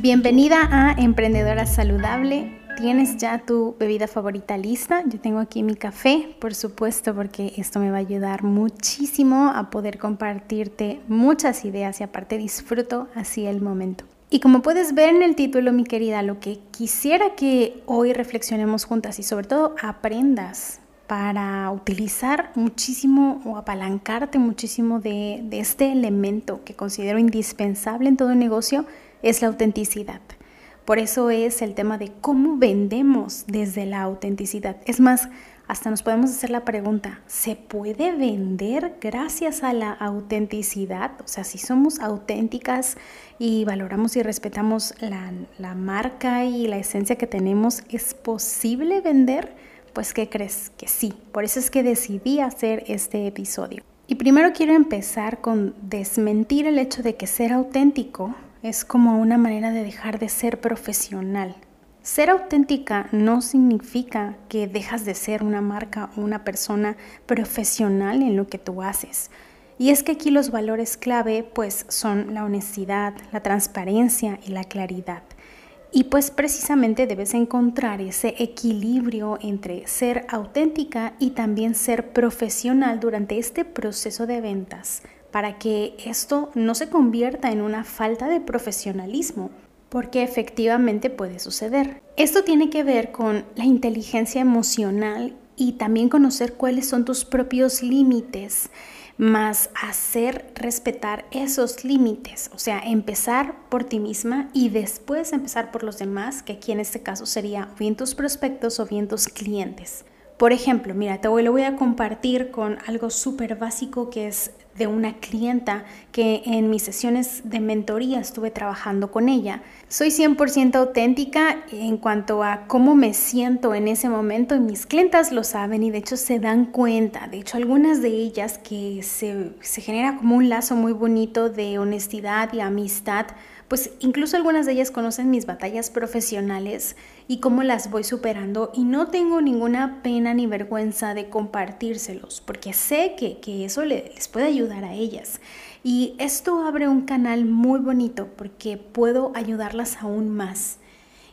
Bienvenida a Emprendedora Saludable. ¿Tienes ya tu bebida favorita lista? Yo tengo aquí mi café, por supuesto, porque esto me va a ayudar muchísimo a poder compartirte muchas ideas y aparte disfruto así el momento. Y como puedes ver en el título, mi querida, lo que quisiera que hoy reflexionemos juntas y sobre todo aprendas para utilizar muchísimo o apalancarte muchísimo de, de este elemento que considero indispensable en todo negocio es la autenticidad. Por eso es el tema de cómo vendemos desde la autenticidad. Es más, hasta nos podemos hacer la pregunta, ¿se puede vender gracias a la autenticidad? O sea, si somos auténticas y valoramos y respetamos la, la marca y la esencia que tenemos, ¿es posible vender? Pues, ¿qué crees? Que sí. Por eso es que decidí hacer este episodio. Y primero quiero empezar con desmentir el hecho de que ser auténtico es como una manera de dejar de ser profesional. Ser auténtica no significa que dejas de ser una marca o una persona profesional en lo que tú haces. Y es que aquí los valores clave pues son la honestidad, la transparencia y la claridad. Y pues precisamente debes encontrar ese equilibrio entre ser auténtica y también ser profesional durante este proceso de ventas para que esto no se convierta en una falta de profesionalismo, porque efectivamente puede suceder. Esto tiene que ver con la inteligencia emocional y también conocer cuáles son tus propios límites, más hacer respetar esos límites, o sea, empezar por ti misma y después empezar por los demás, que aquí en este caso sería bien tus prospectos o bien tus clientes. Por ejemplo, mira, te voy, lo voy a compartir con algo súper básico que es de una clienta que en mis sesiones de mentoría estuve trabajando con ella. Soy 100% auténtica en cuanto a cómo me siento en ese momento y mis clientas lo saben y de hecho se dan cuenta. De hecho, algunas de ellas que se, se genera como un lazo muy bonito de honestidad y amistad pues incluso algunas de ellas conocen mis batallas profesionales y cómo las voy superando y no tengo ninguna pena ni vergüenza de compartírselos porque sé que, eso les puede ayudar a ellas. Y esto abre un canal muy bonito porque puedo ayudarlas aún más.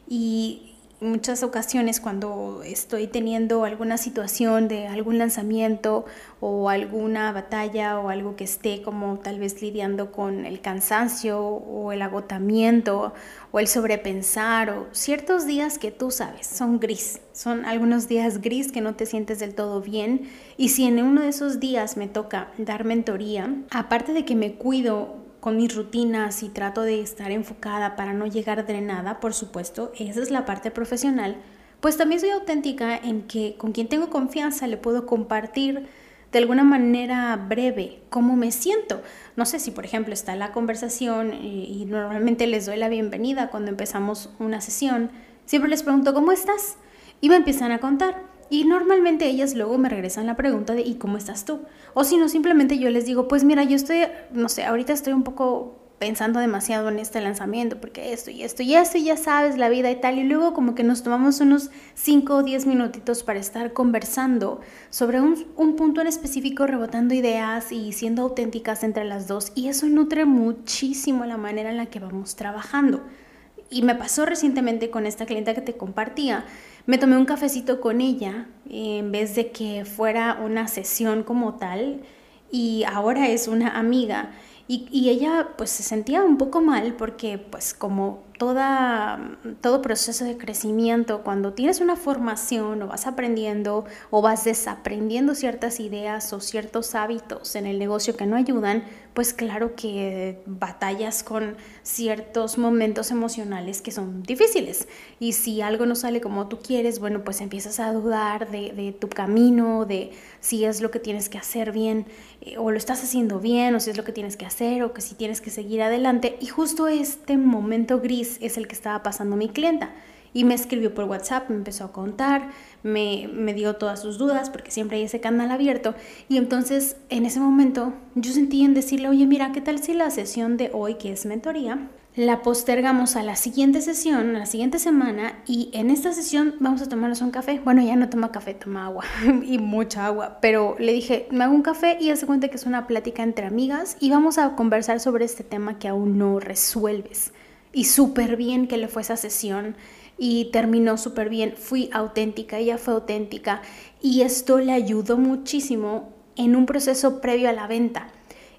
Y muchas ocasiones cuando estoy teniendo alguna situación de algún lanzamiento o alguna batalla o algo que esté como tal vez lidiando con el cansancio o el agotamiento o el sobrepensar o ciertos días que tú sabes son gris, son algunos días gris que no te sientes del todo bien y si en uno de esos días me toca dar mentoría, aparte de que me cuido con mis rutinas y trato de estar enfocada para no llegar drenada, por supuesto, esa es la parte profesional, pues también soy auténtica en que con quien tengo confianza le puedo compartir de alguna manera breve cómo me siento. No sé si, por ejemplo, está la conversación y, normalmente les doy la bienvenida cuando empezamos una sesión, siempre les pregunto, ¿cómo estás? Y me empiezan a contar. Y normalmente ellas luego me regresan la pregunta de ¿y cómo estás tú? O si no, simplemente yo les digo, pues mira, yo estoy, no sé, ahorita estoy un poco pensando demasiado en este lanzamiento, porque esto y esto y esto, y ya sabes, la vida y tal, y luego como que nos tomamos unos 5 o 10 minutitos para estar conversando sobre un, un, punto en específico, rebotando ideas y siendo auténticas entre las dos, y eso nutre muchísimo la manera en la que vamos trabajando. Y me pasó recientemente con esta clienta que te compartía, me tomé un cafecito con ella en vez de que fuera una sesión como tal y ahora es una amiga. Y, ella pues se sentía un poco mal porque pues como toda, todo proceso de crecimiento, cuando tienes una formación o vas aprendiendo o vas desaprendiendo ciertas ideas o ciertos hábitos en el negocio que no ayudan, pues claro que batallas con ciertos momentos emocionales que son difíciles. Y si algo no sale como tú quieres, bueno, pues empiezas a dudar de, de tu camino, de si es lo que tienes que hacer bien eh, o lo estás haciendo bien o si es lo que tienes que hacer o que si tienes que seguir adelante. Y justo este momento gris es el que estaba pasando mi clienta. Y me escribió por WhatsApp, me empezó a contar, me, me dio todas sus dudas, porque siempre hay ese canal abierto. Y entonces, en ese momento, yo sentí en decirle, oye, mira, ¿qué tal si la sesión de hoy, que es mentoría, la postergamos a la siguiente sesión, a la siguiente semana, y en esta sesión vamos a tomarnos un café. Bueno, ya no toma café, toma agua y mucha agua, pero le dije, me hago un café y hace cuenta que es una plática entre amigas y vamos a conversar sobre este tema que aún no resuelves. Y súper bien que le fue esa sesión y terminó súper bien. Fui auténtica, ella fue auténtica y esto le ayudó muchísimo en un proceso previo a la venta.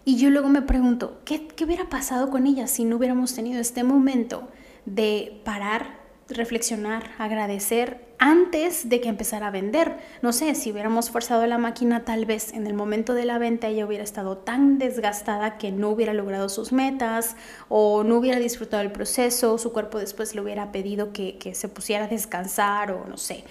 Y yo luego me pregunto, ¿qué, qué hubiera pasado con ella si no hubiéramos tenido este momento de parar, reflexionar, agradecer antes de que empezara a vender. No sé, si hubiéramos forzado la máquina, tal vez en el momento de la venta ella hubiera estado tan desgastada que no hubiera logrado sus metas o no hubiera disfrutado el proceso, su cuerpo después le hubiera pedido que, que se pusiera a descansar o no sé,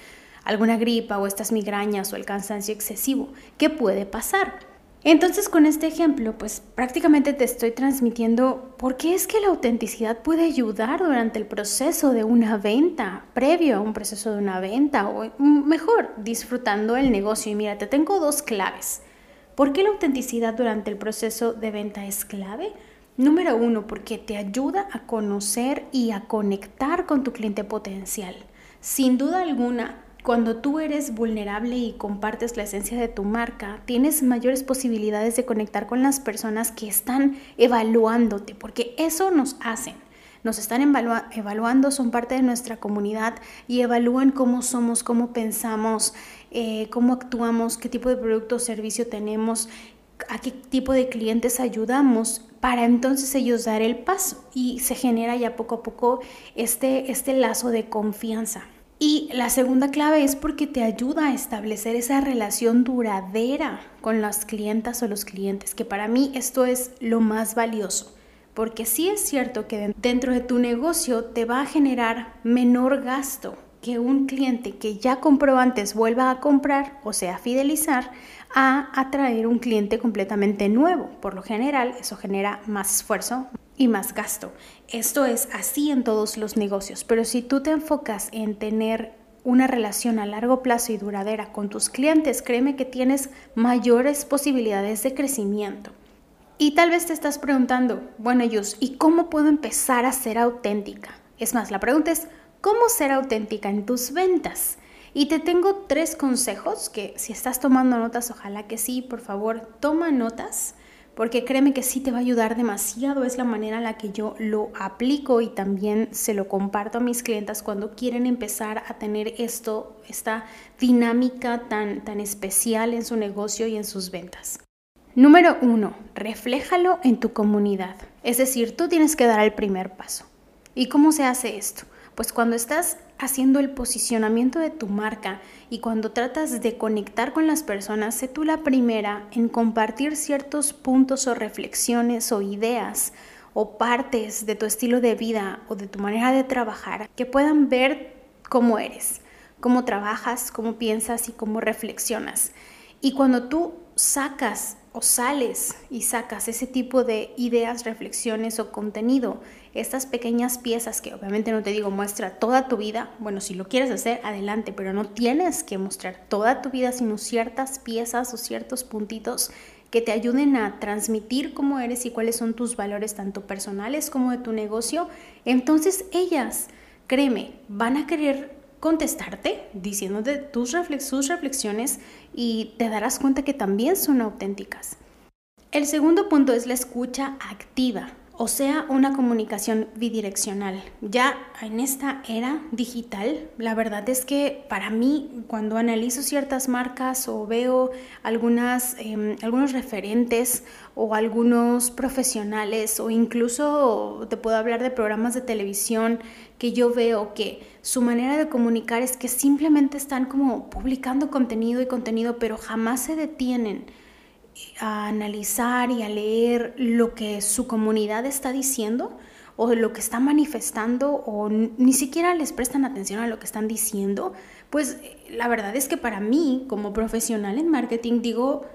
alguna gripa o estas migrañas o el cansancio excesivo. ¿Qué puede pasar? Entonces con este ejemplo, pues prácticamente te estoy transmitiendo por qué es que la autenticidad puede ayudar durante el proceso de una venta, previo a un proceso de una venta, o mejor, disfrutando el negocio. Y mira, te tengo dos claves. ¿Por qué la autenticidad durante el proceso de venta es clave? Número uno, porque te ayuda a conocer y a conectar con tu cliente potencial. Sin duda alguna, cuando tú eres vulnerable y compartes la esencia de tu marca, tienes mayores posibilidades de conectar con las personas que están evaluándote, porque eso nos hacen. Nos están evaluando, son parte de nuestra comunidad y evalúan cómo somos, cómo pensamos, eh, cómo actuamos, qué tipo de producto o servicio tenemos, a qué tipo de clientes ayudamos para entonces ellos dar el paso y se genera ya poco a poco este, este lazo de confianza. Y la segunda clave es porque te ayuda a establecer esa relación duradera con las clientas o los clientes, que para mí esto es lo más valioso. Porque sí es cierto que dentro de tu negocio te va a generar menor gasto que un cliente que ya compró antes vuelva a comprar o sea, fidelizar a atraer un cliente completamente nuevo. Por lo general, eso genera más esfuerzo, y más gasto. Esto es así en todos los negocios, pero si tú te enfocas en tener una relación a largo plazo y duradera con tus clientes, créeme que tienes mayores posibilidades de crecimiento. Y tal vez te estás preguntando, bueno, ellos, ¿y cómo puedo empezar a ser auténtica? Es más, la pregunta es, ¿cómo ser auténtica en tus ventas? Y te tengo tres consejos que si estás tomando notas, ojalá que sí, por favor, toma notas porque créeme que sí te va a ayudar demasiado, es la manera en la que yo lo aplico y también se lo comparto a mis clientas cuando quieren empezar a tener esto, esta dinámica tan, tan especial en su negocio y en sus ventas. Número uno, refléjalo en tu comunidad, es decir, tú tienes que dar el primer paso. ¿Y cómo se hace esto? Pues cuando estás haciendo el posicionamiento de tu marca y cuando tratas de conectar con las personas, sé tú la primera en compartir ciertos puntos o reflexiones o ideas o partes de tu estilo de vida o de tu manera de trabajar que puedan ver cómo eres, cómo trabajas, cómo piensas y cómo reflexionas. Y cuando tú sacas o sales y sacas ese tipo de ideas, reflexiones o contenido, estas pequeñas piezas que obviamente no te digo muestra toda tu vida, bueno, si lo quieres hacer, adelante, pero no tienes que mostrar toda tu vida, sino ciertas piezas o ciertos puntitos que te ayuden a transmitir cómo eres y cuáles son tus valores tanto personales como de tu negocio, entonces ellas, créeme, van a querer contestarte diciéndote tus sus reflexiones y te darás cuenta que también son auténticas. El segundo punto es la escucha activa. O sea una comunicación bidireccional. Ya en esta era digital, la verdad es que para mí cuando analizo ciertas marcas o veo algunas, em, algunos referentes o algunos profesionales o incluso te puedo hablar de programas de televisión que yo veo que su manera de comunicar es que simplemente están como publicando contenido y contenido, pero jamás se detienen a analizar y a leer lo que su comunidad está diciendo o lo que está manifestando o ni siquiera les prestan atención a lo que están diciendo, pues la verdad es que para mí como profesional en marketing digo,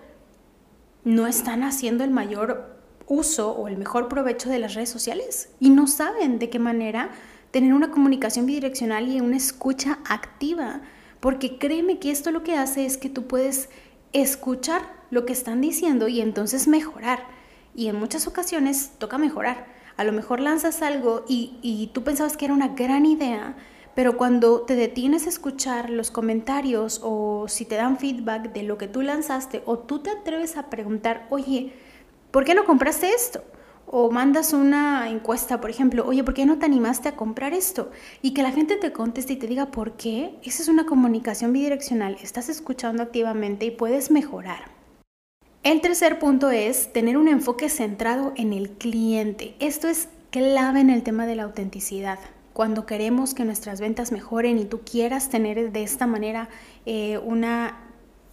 no están haciendo el mayor uso o el mejor provecho de las redes sociales y no saben de qué manera tener una comunicación bidireccional y una escucha activa, porque créeme que esto lo que hace es que tú puedes escuchar lo que están diciendo y entonces mejorar. Y en muchas ocasiones toca mejorar. A lo mejor lanzas algo y, y tú pensabas que era una gran idea, pero cuando te detienes a escuchar los comentarios o si te dan feedback de lo que tú lanzaste o tú te atreves a preguntar, oye, ¿por qué no compraste esto? o mandas una encuesta, por ejemplo, oye, ¿por qué no te animaste a comprar esto? Y que la gente te conteste y te diga por qué. Esa es una comunicación bidireccional. Estás escuchando activamente y puedes mejorar. El tercer punto es tener un enfoque centrado en el cliente. Esto es clave en el tema de la autenticidad. Cuando queremos que nuestras ventas mejoren y tú quieras tener de esta manera eh, una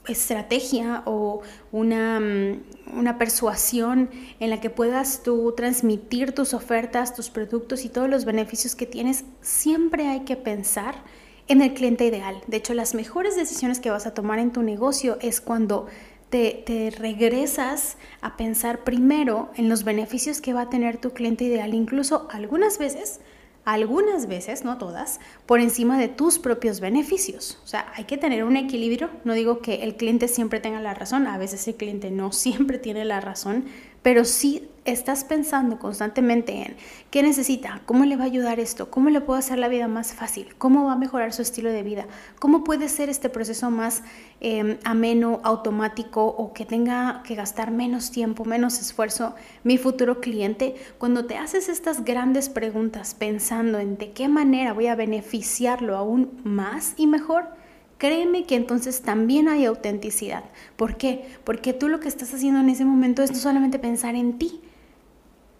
estrategia o una, mm, una, persuasión en la que puedas tú transmitir tus ofertas, tus productos y todos los beneficios que tienes, siempre hay que pensar en el cliente ideal. De hecho, las mejores decisiones que vas a tomar en tu negocio es cuando te, regresas a pensar primero en los beneficios que va a tener tu cliente ideal. Incluso algunas veces algunas veces, no todas, por encima de tus propios beneficios. O sea, hay que tener un equilibrio. No digo que el cliente siempre tenga la razón, a veces el cliente no siempre tiene la razón, pero sí estás pensando constantemente en qué necesita, cómo le va a ayudar esto, cómo le puedo hacer la vida más fácil, cómo va a mejorar su estilo de vida, cómo puede ser este proceso más em, ameno, automático o que tenga que gastar menos tiempo, menos esfuerzo mi futuro cliente. Cuando te haces estas grandes preguntas pensando en de qué manera voy a beneficiarlo aún más y mejor, Créeme que entonces también hay autenticidad. ¿Por qué? Porque tú lo que estás haciendo en ese momento es no solamente pensar en ti.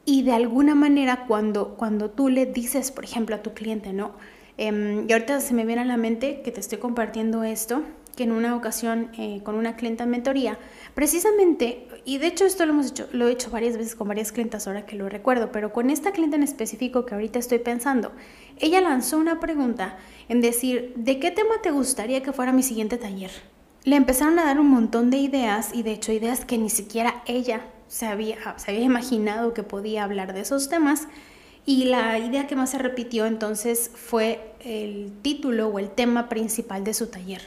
Y de alguna manera cuando, cuando tú le dices, por ejemplo, a tu cliente, ¿no? Em, y ahorita se me viene a la mente que te estoy compartiendo esto, que en una ocasión eh, con una clienta en mentoría, precisamente, y de hecho esto lo hemos hecho, lo he hecho varias veces con varias clientas ahora que lo recuerdo, pero con esta clienta en específico que ahorita estoy pensando, ella lanzó una pregunta en decir, ¿de qué tema te gustaría que fuera mi siguiente taller? Le empezaron a dar un montón de ideas y de hecho ideas que ni siquiera ella se había, se había imaginado que podía hablar de esos temas. Y la idea que más se repitió entonces fue el título o el tema principal de su taller.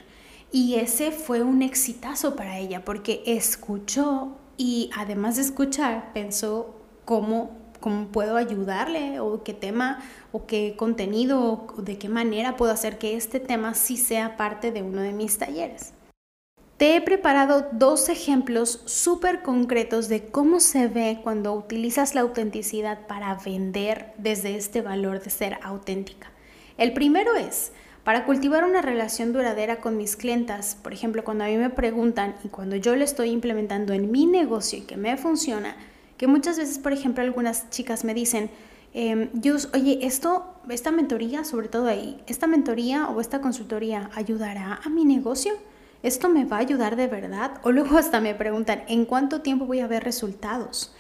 Y ese fue un exitazo para ella porque escuchó y además de escuchar pensó cómo, cómo puedo ayudarle o qué tema o qué contenido o de qué manera puedo hacer que este tema sí sea parte de uno de mis talleres. Te he preparado dos ejemplos súper concretos de cómo se ve cuando utilizas la autenticidad para vender desde este valor de ser auténtica. El primero es, para cultivar una relación duradera con mis clientas, por ejemplo, cuando a mí me preguntan y cuando yo le estoy implementando en mi negocio y que me funciona, que muchas veces, por ejemplo, algunas chicas me dicen, eh, oye, esto, esta mentoría, sobre todo ahí, esta mentoría o esta consultoría ayudará a mi negocio. ¿Esto me va a ayudar de verdad? O luego hasta me preguntan, ¿en cuánto tiempo voy a ver resultados?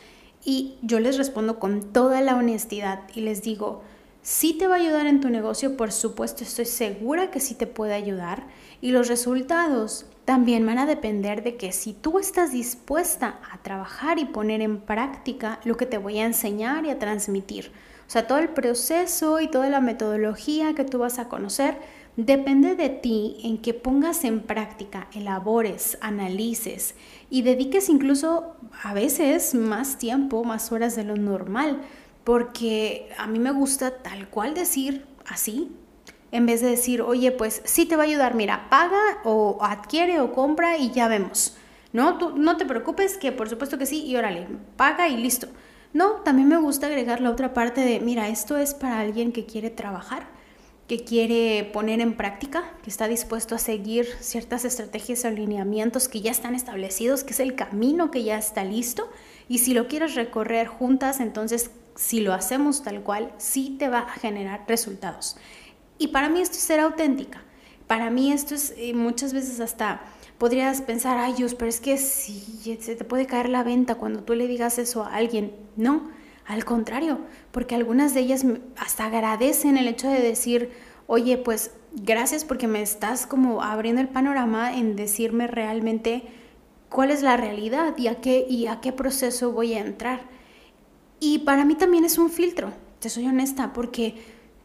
Y yo les respondo con toda la honestidad y les digo, si te va a ayudar en tu negocio, por supuesto, estoy segura que sí te puede ayudar. Y los resultados también van a depender de que si tú estás dispuesta a trabajar y poner en práctica lo que te voy a enseñar y a transmitir. O sea, todo el proceso y toda la metodología que tú vas a conocer depende de ti en que pongas en práctica, elabores, analices y dediques incluso a veces más tiempo, más horas de lo normal porque a mí me gusta tal cual decir así, en vez de decir, oye, pues sí te va a ayudar, mira, paga o adquiere o compra y ya vemos. No, no te preocupes, que por supuesto que sí, y órale, paga y listo. No, también me gusta agregar la otra parte de, mira, esto es para alguien que quiere trabajar, que quiere poner en práctica, que está dispuesto a seguir ciertas estrategias o alineamientos que ya están establecidos, que es el camino que ya está listo. Y si lo quieres recorrer juntas, entonces si lo hacemos tal cual, sí te va a generar resultados. Y para mí esto es ser auténtica. Para mí esto es eh, muchas veces hasta podrías pensar, ay Dios, pero es que si se te puede caer la venta cuando tú le digas eso a alguien. No, al contrario, porque algunas de ellas hasta agradecen el hecho de decir, oye, pues gracias porque me estás como abriendo el panorama en decirme realmente cuál es la realidad y a qué, y a qué proceso voy a entrar. Y para mí también es un filtro, te soy honesta, porque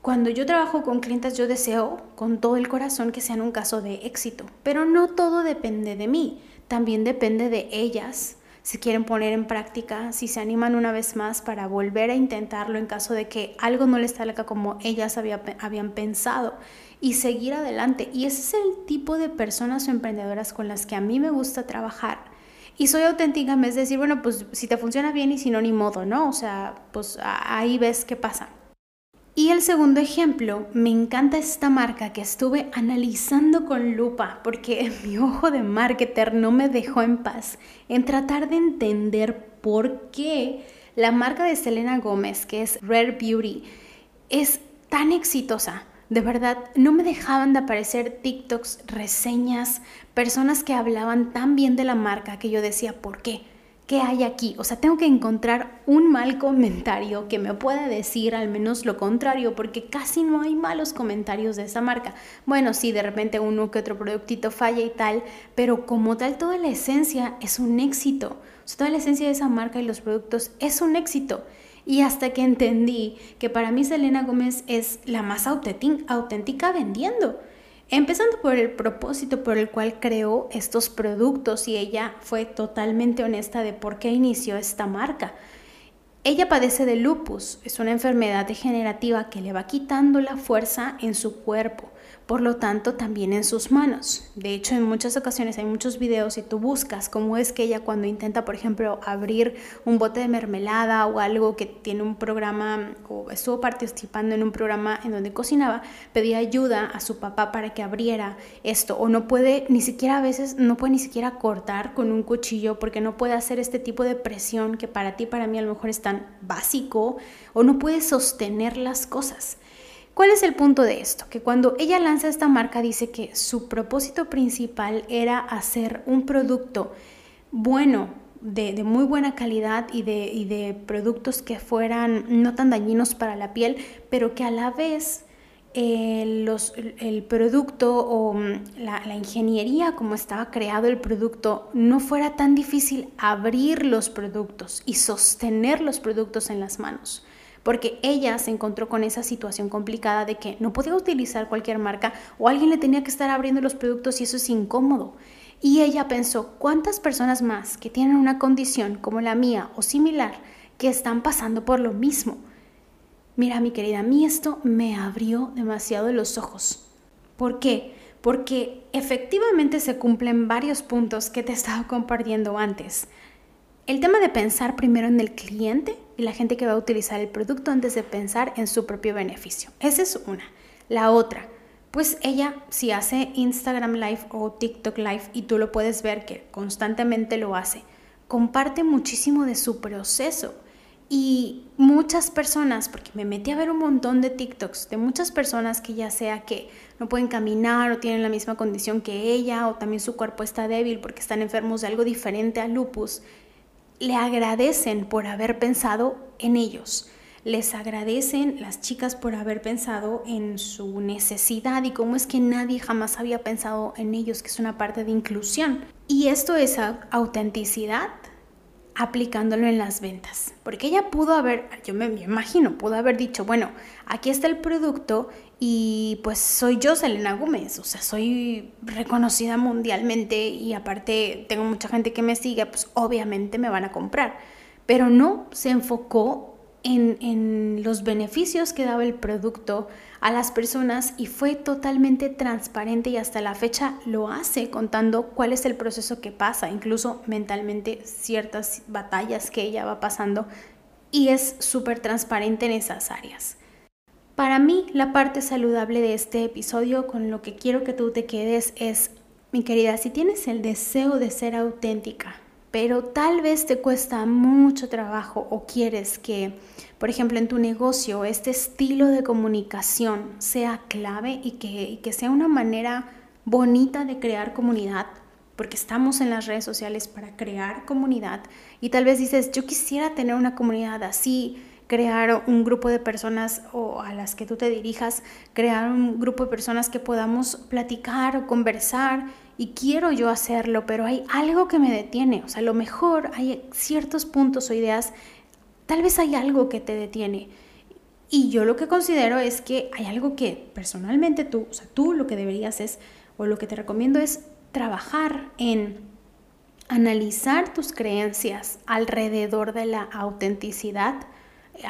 cuando yo trabajo con clientes yo deseo con todo el corazón que sean un caso de éxito, pero no todo depende de mí, también depende de ellas, si quieren poner en práctica, si se animan una vez más para volver a intentarlo en caso de que algo no les salga como ellas habían pensado y seguir adelante. Y ese es el tipo de personas o emprendedoras con las que a mí me gusta trabajar. Y soy auténtica en vez de decir, bueno, pues si te funciona bien y si no, ni modo, ¿no? O sea, pues ahí ves qué pasa. Y el segundo ejemplo, me encanta esta marca que estuve analizando con lupa porque mi ojo de marketer no me dejó en paz en tratar de entender por qué la marca de Selena Gómez, que es Rare Beauty, es tan exitosa. De verdad, no me dejaban de aparecer TikToks, reseñas, personas que hablaban tan bien de la marca que yo decía, ¿por qué? ¿Qué hay aquí? O sea, tengo que encontrar un mal comentario que me pueda decir al menos lo contrario, porque casi no hay malos comentarios de esa marca. Bueno, sí, de repente uno que otro productito falla y tal, pero como tal, toda la esencia es un éxito. O sea, toda la esencia de esa marca y los productos es un éxito. Y hasta que entendí que para mí Selena Gómez es la más auténtica vendiendo. Empezando por el propósito por el cual creó estos productos y ella fue totalmente honesta de por qué inició esta marca. Ella padece de lupus, es una enfermedad degenerativa que le va quitando la fuerza en su cuerpo por lo tanto también en sus manos. De hecho, en muchas ocasiones hay muchos videos y tú buscas cómo es que ella cuando intenta, por ejemplo, abrir un bote de mermelada o algo que tiene un programa o estuvo participando en un programa en donde cocinaba, pedía ayuda a su papá para que abriera esto o no puede ni siquiera a veces no puede ni siquiera cortar con un cuchillo porque no puede hacer este tipo de presión que para ti para mí a lo mejor es tan básico o no puede sostener las cosas. ¿Cuál es el punto de esto? Que cuando ella lanza esta marca dice que su propósito principal era hacer un producto bueno, de, muy buena calidad y de, productos que fueran no tan dañinos para la piel, pero que a la vez eh, el producto o mm, la, ingeniería como estaba creado el producto no fuera tan difícil abrir los productos y sostener los productos en las manos porque ella se encontró con esa situación complicada de que no podía utilizar cualquier marca o alguien le tenía que estar abriendo los productos y eso es incómodo. Y ella pensó, ¿cuántas personas más que tienen una condición como la mía o similar que están pasando por lo mismo? Mira, mi querida, a mí esto me abrió demasiado los ojos. ¿Por qué? Porque efectivamente se cumplen varios puntos que te estaba compartiendo antes. El tema de pensar primero en el cliente y la gente que va a utilizar el producto antes de pensar en su propio beneficio. Esa es una. La otra, pues ella si hace Instagram Live o TikTok Live y tú lo puedes ver que constantemente lo hace, comparte muchísimo de su proceso. Y muchas personas, porque me metí a ver un montón de TikToks de muchas personas que ya sea que no pueden caminar o tienen la misma condición que ella o también su cuerpo está débil porque están enfermos de algo diferente a lupus le agradecen por haber pensado en ellos. Les agradecen las chicas por haber pensado en su necesidad y cómo es que nadie jamás había pensado en ellos, que es una parte de inclusión. Y esto es autenticidad aplicándolo en las ventas. Porque ella pudo haber, yo me, imagino, pudo haber dicho, bueno, aquí está el producto y pues soy yo, Selena Gómez, o sea, soy reconocida mundialmente y aparte tengo mucha gente que me sigue, pues obviamente me van a comprar. Pero no se enfocó en, los beneficios que daba el producto a las personas y fue totalmente transparente y hasta la fecha lo hace contando cuál es el proceso que pasa, incluso mentalmente ciertas batallas que ella va pasando y es súper transparente en esas áreas. Para mí, la parte saludable de este episodio, con lo que quiero que tú te quedes, es, mi querida, si tienes el deseo de ser auténtica, pero tal vez te cuesta mucho trabajo o quieres que, por ejemplo, en tu negocio este estilo de comunicación sea clave y que, que sea una manera bonita de crear comunidad, porque estamos en las redes sociales para crear comunidad y tal vez dices, yo quisiera tener una comunidad así, crear un grupo de personas o a las que tú te dirijas, crear un grupo de personas que podamos platicar o conversar y quiero yo hacerlo, pero hay algo que me detiene, o sea, a lo mejor hay ciertos puntos o ideas, tal vez hay algo que te detiene. Y yo lo que considero es que hay algo que personalmente tú, o sea, tú lo que deberías es, o lo que te recomiendo es trabajar en analizar tus creencias alrededor de la autenticidad,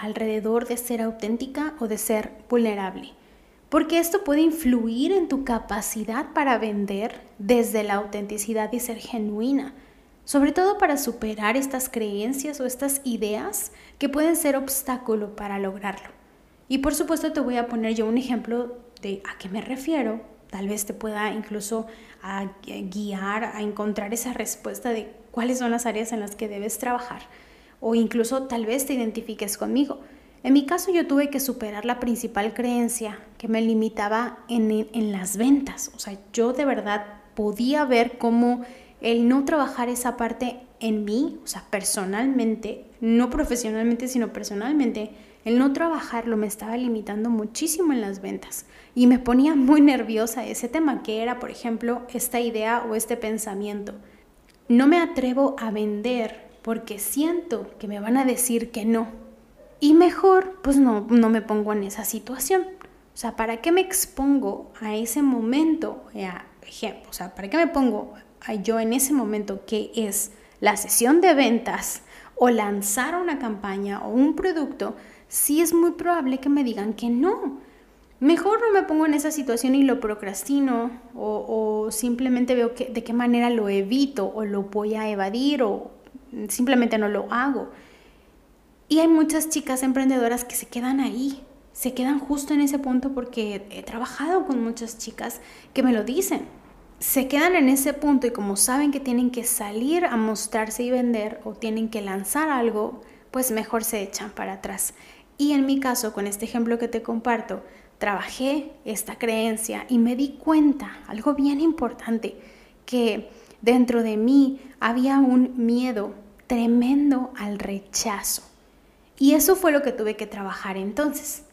alrededor de ser auténtica o de ser vulnerable. Porque esto puede influir en tu capacidad para vender desde la autenticidad y ser genuina. Sobre todo para superar estas creencias o estas ideas que pueden ser obstáculo para lograrlo. Y por supuesto te voy a poner yo un ejemplo de a qué me refiero. Tal vez te pueda incluso guiar a encontrar esa respuesta de cuáles son las áreas en las que debes trabajar o incluso tal vez te identifiques conmigo. En mi caso yo tuve que superar la principal creencia que me limitaba en, en las ventas. O sea, yo de verdad podía ver cómo el no trabajar esa parte en mí, o sea, personalmente, no profesionalmente, sino personalmente, el no trabajarlo me estaba limitando muchísimo en las ventas y me ponía muy nerviosa ese tema que era, por ejemplo, esta idea o este pensamiento. No me atrevo a vender porque siento que me van a decir que no. Y mejor, pues no, no me pongo en esa situación. O sea, ¿para qué me expongo a ese momento? ejemplo, o sea, ¿para qué me pongo a yo en ese momento que es la sesión de ventas o lanzar una campaña o un producto si es muy probable que me digan que no? Mejor no me pongo en esa situación y lo procrastino o, o simplemente veo que, de qué manera lo evito o lo voy a evadir o simplemente no lo hago. Y hay muchas chicas emprendedoras que se quedan ahí, se quedan justo en ese punto porque he trabajado con muchas chicas que me lo dicen. Se quedan en ese punto y como saben que tienen que salir a mostrarse y vender o tienen que lanzar algo, pues mejor se echan para atrás. Y en mi caso, con este ejemplo que te comparto, trabajé esta creencia y me di cuenta, algo bien importante, que dentro de mí había un miedo tremendo al rechazo. Y eso fue lo que tuve que trabajar entonces.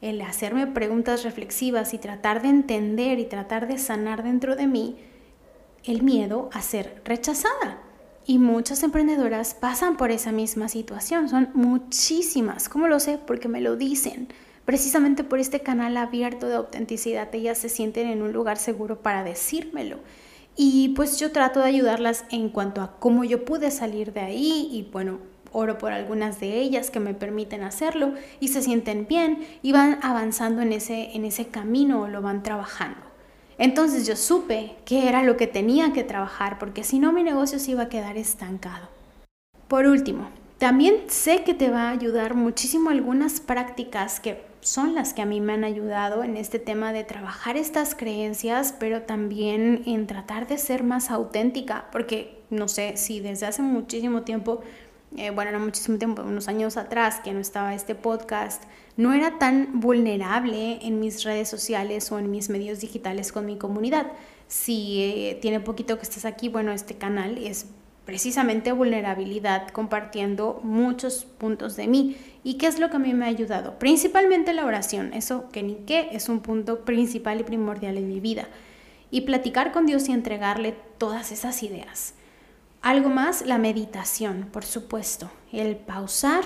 El hacerme preguntas reflexivas y tratar de entender y tratar de sanar dentro de mí el miedo a ser rechazada. Y muchas emprendedoras pasan por esa misma situación, son muchísimas. ¿Cómo lo sé? Porque me lo dicen. Precisamente por este canal abierto de autenticidad, ellas se sienten en un lugar seguro para decírmelo. Y pues yo trato de ayudarlas en cuanto a cómo yo pude salir de ahí y bueno, oro por algunas de ellas que me permiten hacerlo y se sienten bien y van avanzando en ese, en ese camino o lo van trabajando. Entonces yo supe que era lo que tenía que trabajar porque si no mi negocio se iba a quedar estancado. Por último, también sé que te va a ayudar muchísimo algunas prácticas que son las que a mí me han ayudado en este tema de trabajar estas creencias, pero también en tratar de ser más auténtica, porque no sé si desde hace muchísimo tiempo, eh, bueno, no muchísimo tiempo, unos años atrás que no estaba este podcast, no era tan vulnerable en mis redes sociales o en mis medios digitales con mi comunidad. Si eh, tiene poquito que estás aquí, bueno, este canal es precisamente vulnerabilidad, compartiendo muchos puntos de mí. ¿Y qué es lo que a mí me ha ayudado? Principalmente la oración, eso que ni qué es un punto principal y primordial en mi vida. Y platicar con Dios y entregarle todas esas ideas. Algo más, la meditación, por supuesto. El pausar,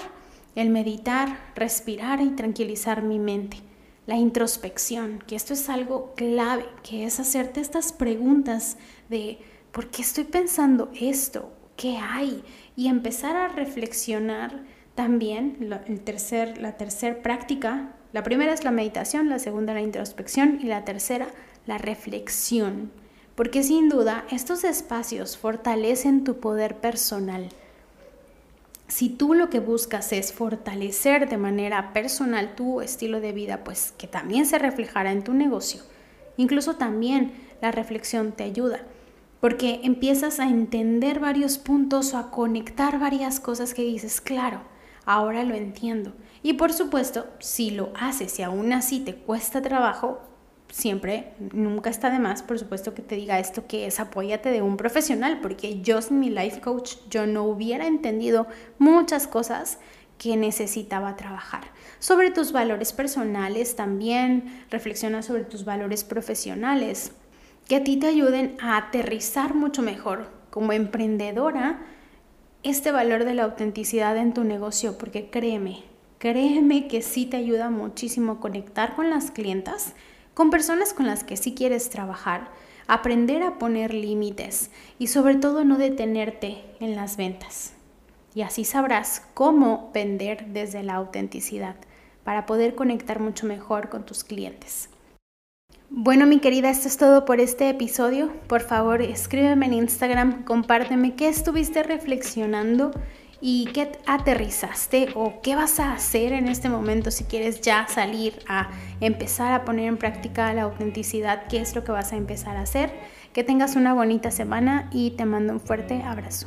el meditar, respirar y tranquilizar mi mente. La introspección, que esto es algo clave, que es hacerte estas preguntas de ¿por qué estoy pensando esto? ¿Qué hay? Y empezar a reflexionar también, el tercer, la tercera práctica, la primera es la meditación, la segunda la introspección y la tercera la reflexión. Porque sin duda estos espacios fortalecen tu poder personal. si tú lo que buscas es fortalecer de manera personal tu estilo de vida, pues que también se reflejará en tu negocio. Incluso también la reflexión te ayuda, porque empiezas a entender varios puntos o a conectar varias cosas que dices, claro, ahora lo entiendo. Y por supuesto, si lo haces y aún así te cuesta trabajo, siempre, nunca está de más, por supuesto, que te diga esto que es apóyate de un profesional, porque yo sin mi life coach, yo no hubiera entendido muchas cosas que necesitaba trabajar. Sobre tus valores personales también, reflexiona sobre tus valores profesionales, que a ti te ayuden a aterrizar mucho mejor como emprendedora este valor de la autenticidad en tu negocio, porque créeme, créeme que sí te ayuda muchísimo a conectar con las clientas con personas con las que sí quieres trabajar, aprender a poner límites y sobre todo no detenerte en las ventas. Y así sabrás cómo vender desde la autenticidad para poder conectar mucho mejor con tus clientes. Bueno, mi querida, esto es todo por este episodio. Por favor, escríbeme en Instagram, compárteme qué estuviste reflexionando y qué aterrizaste o qué vas a hacer en este momento si quieres ya salir a empezar a poner en práctica la autenticidad, qué es lo que vas a empezar a hacer. Que tengas una bonita semana y te mando un fuerte abrazo.